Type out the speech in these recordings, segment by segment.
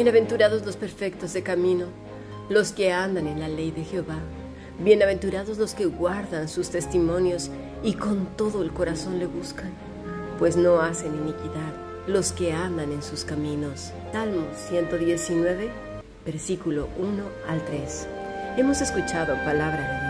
Bienaventurados los perfectos de camino, los que andan en la ley de Jehová. Bienaventurados los que guardan sus testimonios y con todo el corazón le buscan, pues no hacen iniquidad los que andan en sus caminos. Salmo 119, versículo 1 al 3. Hemos escuchado palabra de Dios.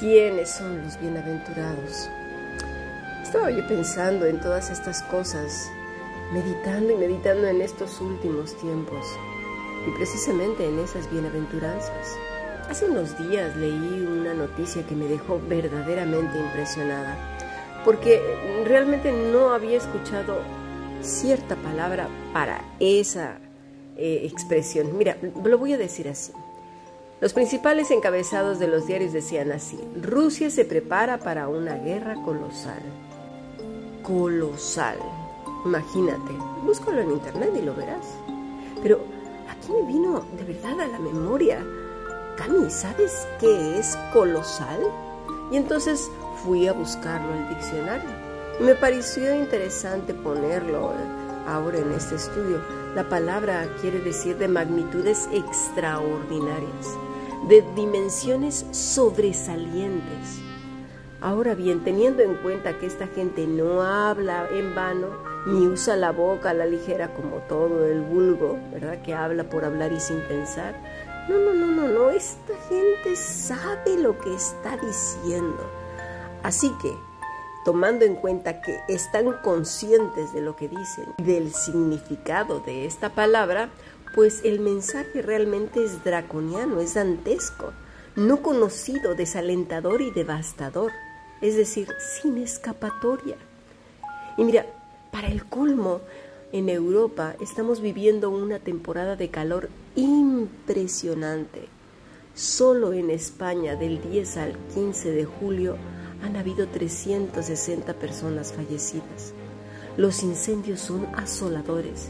¿Quiénes son los bienaventurados? Estaba yo pensando en todas estas cosas, meditando y meditando en estos últimos tiempos y precisamente en esas bienaventuranzas. Hace unos días leí una noticia que me dejó verdaderamente impresionada, porque realmente no había escuchado cierta palabra para esa eh, expresión. Mira, lo voy a decir así. Los principales encabezados de los diarios decían así, Rusia se prepara para una guerra colosal. Colosal. Imagínate, búscalo en internet y lo verás. Pero aquí me vino de verdad a la memoria. Cami, ¿sabes qué es colosal? Y entonces fui a buscarlo en el diccionario. Me pareció interesante ponerlo eh, ahora en este estudio. La palabra quiere decir de magnitudes extraordinarias de dimensiones sobresalientes. Ahora bien, teniendo en cuenta que esta gente no habla en vano, ni usa la boca a la ligera como todo el vulgo, ¿verdad? Que habla por hablar y sin pensar. No, no, no, no, no, esta gente sabe lo que está diciendo. Así que, tomando en cuenta que están conscientes de lo que dicen, del significado de esta palabra, pues el mensaje realmente es draconiano, es dantesco, no conocido, desalentador y devastador, es decir, sin escapatoria. Y mira, para el colmo, en Europa estamos viviendo una temporada de calor impresionante. Solo en España del 10 al 15 de julio han habido 360 personas fallecidas. Los incendios son asoladores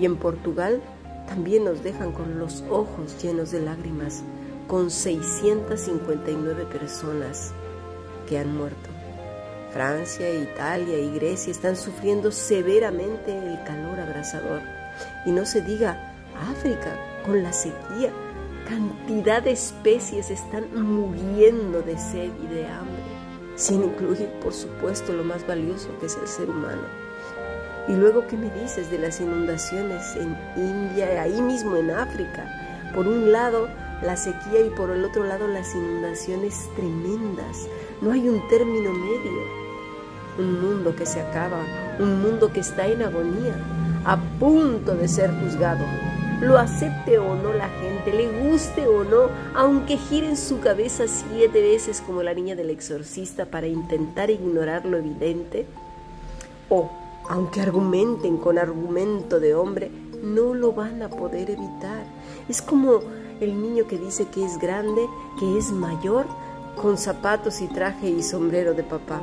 y en Portugal también nos dejan con los ojos llenos de lágrimas, con 659 personas que han muerto. Francia, Italia y Grecia están sufriendo severamente el calor abrasador. Y no se diga África con la sequía. Cantidad de especies están muriendo de sed y de hambre, sin incluir, por supuesto, lo más valioso que es el ser humano. Y luego, ¿qué me dices de las inundaciones en India, ahí mismo en África? Por un lado, la sequía y por el otro lado, las inundaciones tremendas. No hay un término medio. Un mundo que se acaba, un mundo que está en agonía, a punto de ser juzgado. Lo acepte o no la gente, le guste o no, aunque gire en su cabeza siete veces como la niña del exorcista para intentar ignorar lo evidente, o aunque argumenten con argumento de hombre, no lo van a poder evitar. Es como el niño que dice que es grande, que es mayor, con zapatos y traje y sombrero de papá,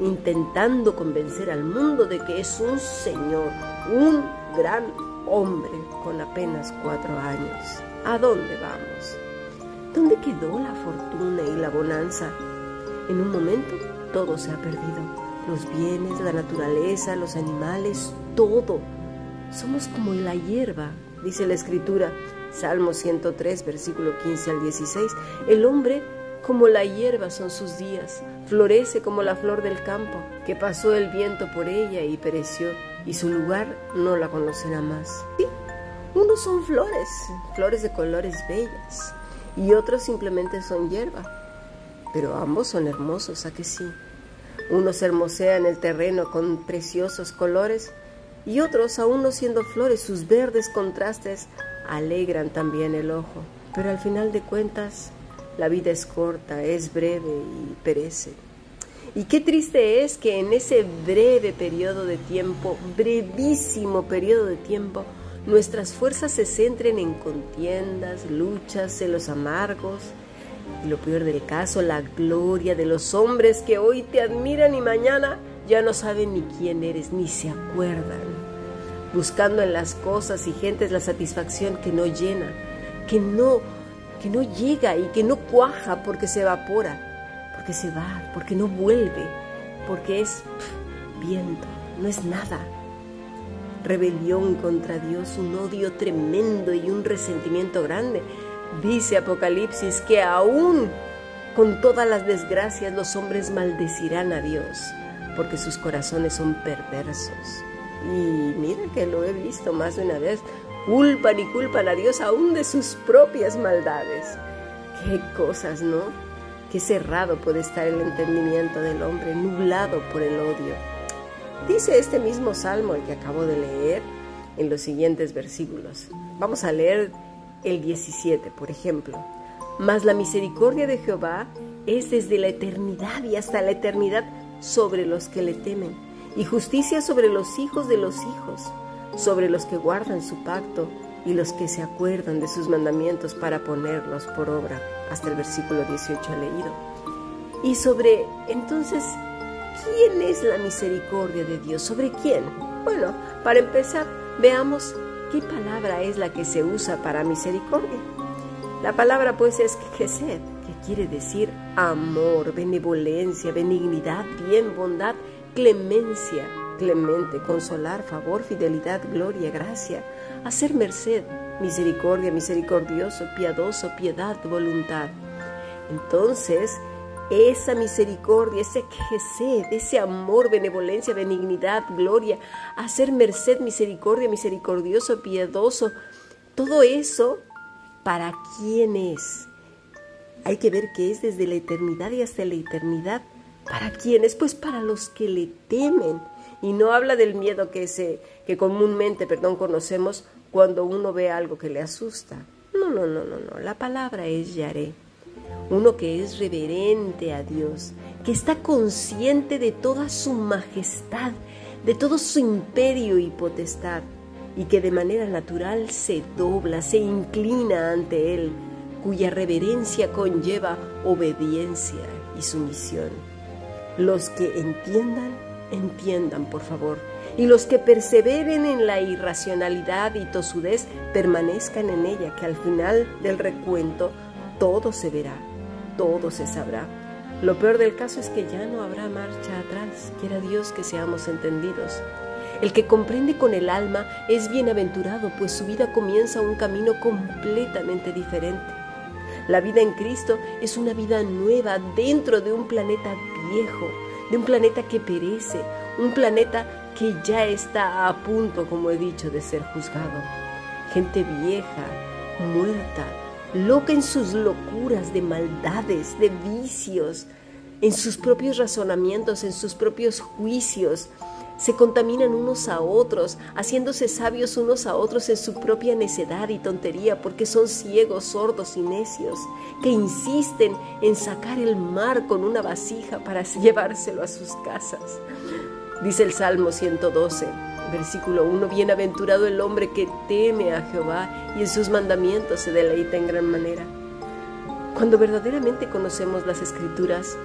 intentando convencer al mundo de que es un señor, un gran hombre con apenas cuatro años. ¿A dónde vamos? ¿Dónde quedó la fortuna y la bonanza? En un momento todo se ha perdido los bienes, la naturaleza, los animales, todo. Somos como la hierba, dice la escritura, Salmo 103, versículo 15 al 16. El hombre como la hierba son sus días, florece como la flor del campo, que pasó el viento por ella y pereció, y su lugar no la conocerá más. Sí, unos son flores, flores de colores bellas, y otros simplemente son hierba, pero ambos son hermosos, ¿a que sí? Unos hermosean el terreno con preciosos colores y otros, aún no siendo flores, sus verdes contrastes alegran también el ojo. Pero al final de cuentas, la vida es corta, es breve y perece. Y qué triste es que en ese breve periodo de tiempo, brevísimo periodo de tiempo, nuestras fuerzas se centren en contiendas, luchas, celos amargos, y lo peor del caso, la gloria de los hombres que hoy te admiran y mañana ya no saben ni quién eres, ni se acuerdan, buscando en las cosas y gentes la satisfacción que no llena, que no, que no llega y que no cuaja porque se evapora, porque se va, porque no vuelve, porque es viento, no es nada rebelión contra Dios, un odio tremendo y un resentimiento grande. Dice Apocalipsis que aún con todas las desgracias los hombres maldecirán a Dios, porque sus corazones son perversos. Y mira que lo he visto más de una vez, culpan y culpan a Dios aún de sus propias maldades. Qué cosas, ¿no? Qué cerrado puede estar el entendimiento del hombre, nublado por el odio. Dice este mismo salmo, el que acabo de leer, en los siguientes versículos. Vamos a leer el 17, por ejemplo. Mas la misericordia de Jehová es desde la eternidad y hasta la eternidad sobre los que le temen, y justicia sobre los hijos de los hijos, sobre los que guardan su pacto y los que se acuerdan de sus mandamientos para ponerlos por obra. Hasta el versículo 18 leído. Y sobre entonces ¿Quién es la misericordia de Dios? ¿Sobre quién? Bueno, para empezar, veamos qué palabra es la que se usa para misericordia. La palabra pues es Gesed, que quiere decir amor, benevolencia, benignidad, bien, bondad, clemencia, clemente, consolar, favor, fidelidad, gloria, gracia, hacer merced, misericordia, misericordioso, piadoso, piedad, voluntad. Entonces, esa misericordia, ese ese amor, benevolencia, benignidad, gloria, hacer merced, misericordia, misericordioso, piadoso, todo eso, ¿para quién es? Hay que ver que es desde la eternidad y hasta la eternidad. ¿Para quiénes? Pues para los que le temen. Y no habla del miedo que, se, que comúnmente perdón, conocemos cuando uno ve algo que le asusta. No, no, no, no, no. La palabra es Yaré uno que es reverente a Dios, que está consciente de toda su majestad, de todo su imperio y potestad, y que de manera natural se dobla, se inclina ante Él, cuya reverencia conlleva obediencia y sumisión. Los que entiendan, entiendan, por favor, y los que perseveren en la irracionalidad y tosudez, permanezcan en ella, que al final del recuento todo se verá todo se sabrá. Lo peor del caso es que ya no habrá marcha atrás. Quiera Dios que seamos entendidos. El que comprende con el alma es bienaventurado, pues su vida comienza un camino completamente diferente. La vida en Cristo es una vida nueva dentro de un planeta viejo, de un planeta que perece, un planeta que ya está a punto, como he dicho, de ser juzgado. Gente vieja, muerta, loca en sus locuras de maldades, de vicios, en sus propios razonamientos, en sus propios juicios. Se contaminan unos a otros, haciéndose sabios unos a otros en su propia necedad y tontería, porque son ciegos, sordos y necios, que insisten en sacar el mar con una vasija para llevárselo a sus casas. Dice el Salmo 112. Versículo 1, bienaventurado el hombre que teme a Jehová y en sus mandamientos se deleita en gran manera. Cuando verdaderamente conocemos las escrituras,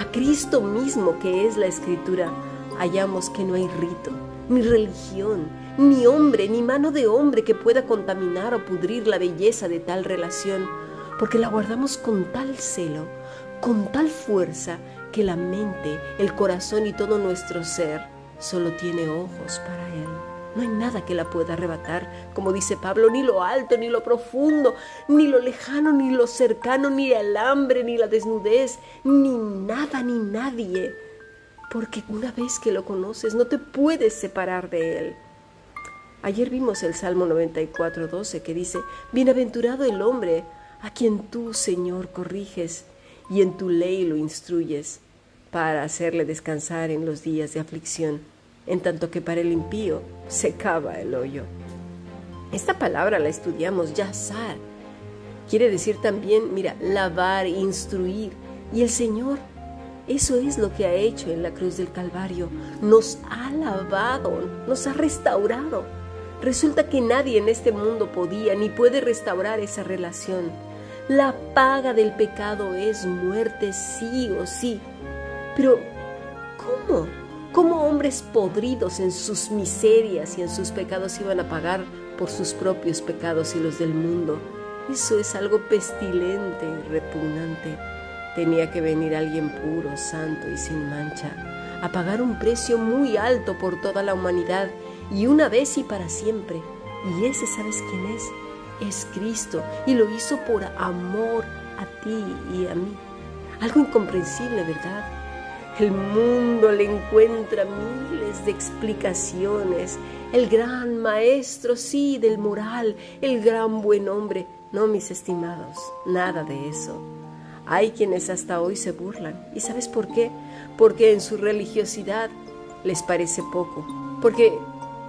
a Cristo mismo que es la escritura, hallamos que no hay rito, ni religión, ni hombre, ni mano de hombre que pueda contaminar o pudrir la belleza de tal relación, porque la guardamos con tal celo, con tal fuerza, que la mente, el corazón y todo nuestro ser solo tiene ojos para Él. No hay nada que la pueda arrebatar, como dice Pablo, ni lo alto, ni lo profundo, ni lo lejano, ni lo cercano, ni el hambre, ni la desnudez, ni nada, ni nadie. Porque una vez que lo conoces, no te puedes separar de Él. Ayer vimos el Salmo 94, 12, que dice, Bienaventurado el hombre a quien tú, Señor, corriges y en tu ley lo instruyes. para hacerle descansar en los días de aflicción, en tanto que para el impío se cava el hoyo. Esta palabra la estudiamos yazar. Quiere decir también, mira, lavar, instruir. Y el Señor, eso es lo que ha hecho en la cruz del Calvario. Nos ha lavado, nos ha restaurado. Resulta que nadie en este mundo podía ni puede restaurar esa relación. La paga del pecado es muerte, sí o sí. Pero, ¿cómo? ¿Cómo hombres podridos en sus miserias y en sus pecados iban a pagar por sus propios pecados y los del mundo? Eso es algo pestilente y repugnante. Tenía que venir alguien puro, santo y sin mancha, a pagar un precio muy alto por toda la humanidad y una vez y para siempre. Y ese, ¿sabes quién es? Es Cristo y lo hizo por amor a ti y a mí. Algo incomprensible, ¿verdad? El mundo le encuentra miles de explicaciones. El gran maestro, sí, del moral, el gran buen hombre. No, mis estimados, nada de eso. Hay quienes hasta hoy se burlan. ¿Y sabes por qué? Porque en su religiosidad les parece poco. Porque,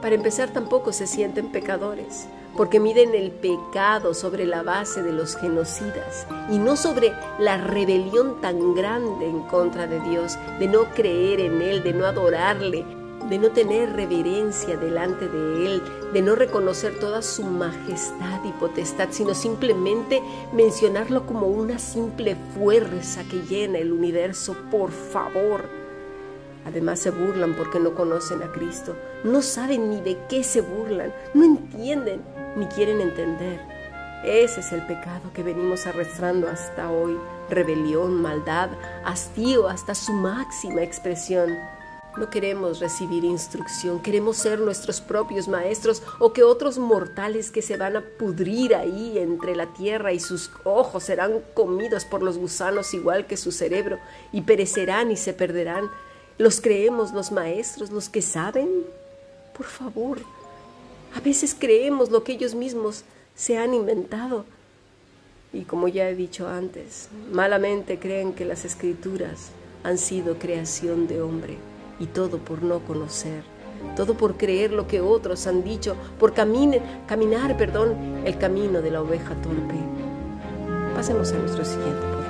para empezar, tampoco se sienten pecadores porque miden el pecado sobre la base de los genocidas y no sobre la rebelión tan grande en contra de Dios, de no creer en Él, de no adorarle, de no tener reverencia delante de Él, de no reconocer toda su majestad y potestad, sino simplemente mencionarlo como una simple fuerza que llena el universo, por favor. Además se burlan porque no conocen a Cristo, no saben ni de qué se burlan, no entienden ni quieren entender. Ese es el pecado que venimos arrastrando hasta hoy, rebelión, maldad, hastío hasta su máxima expresión. No queremos recibir instrucción, queremos ser nuestros propios maestros o que otros mortales que se van a pudrir ahí entre la tierra y sus ojos serán comidos por los gusanos igual que su cerebro y perecerán y se perderán. ¿Los creemos los maestros, los que saben? Por favor, a veces creemos lo que ellos mismos se han inventado. Y como ya he dicho antes, malamente creen que las escrituras han sido creación de hombre y todo por no conocer, todo por creer lo que otros han dicho, por caminar, perdón, el camino de la oveja torpe. Pasemos a nuestro siguiente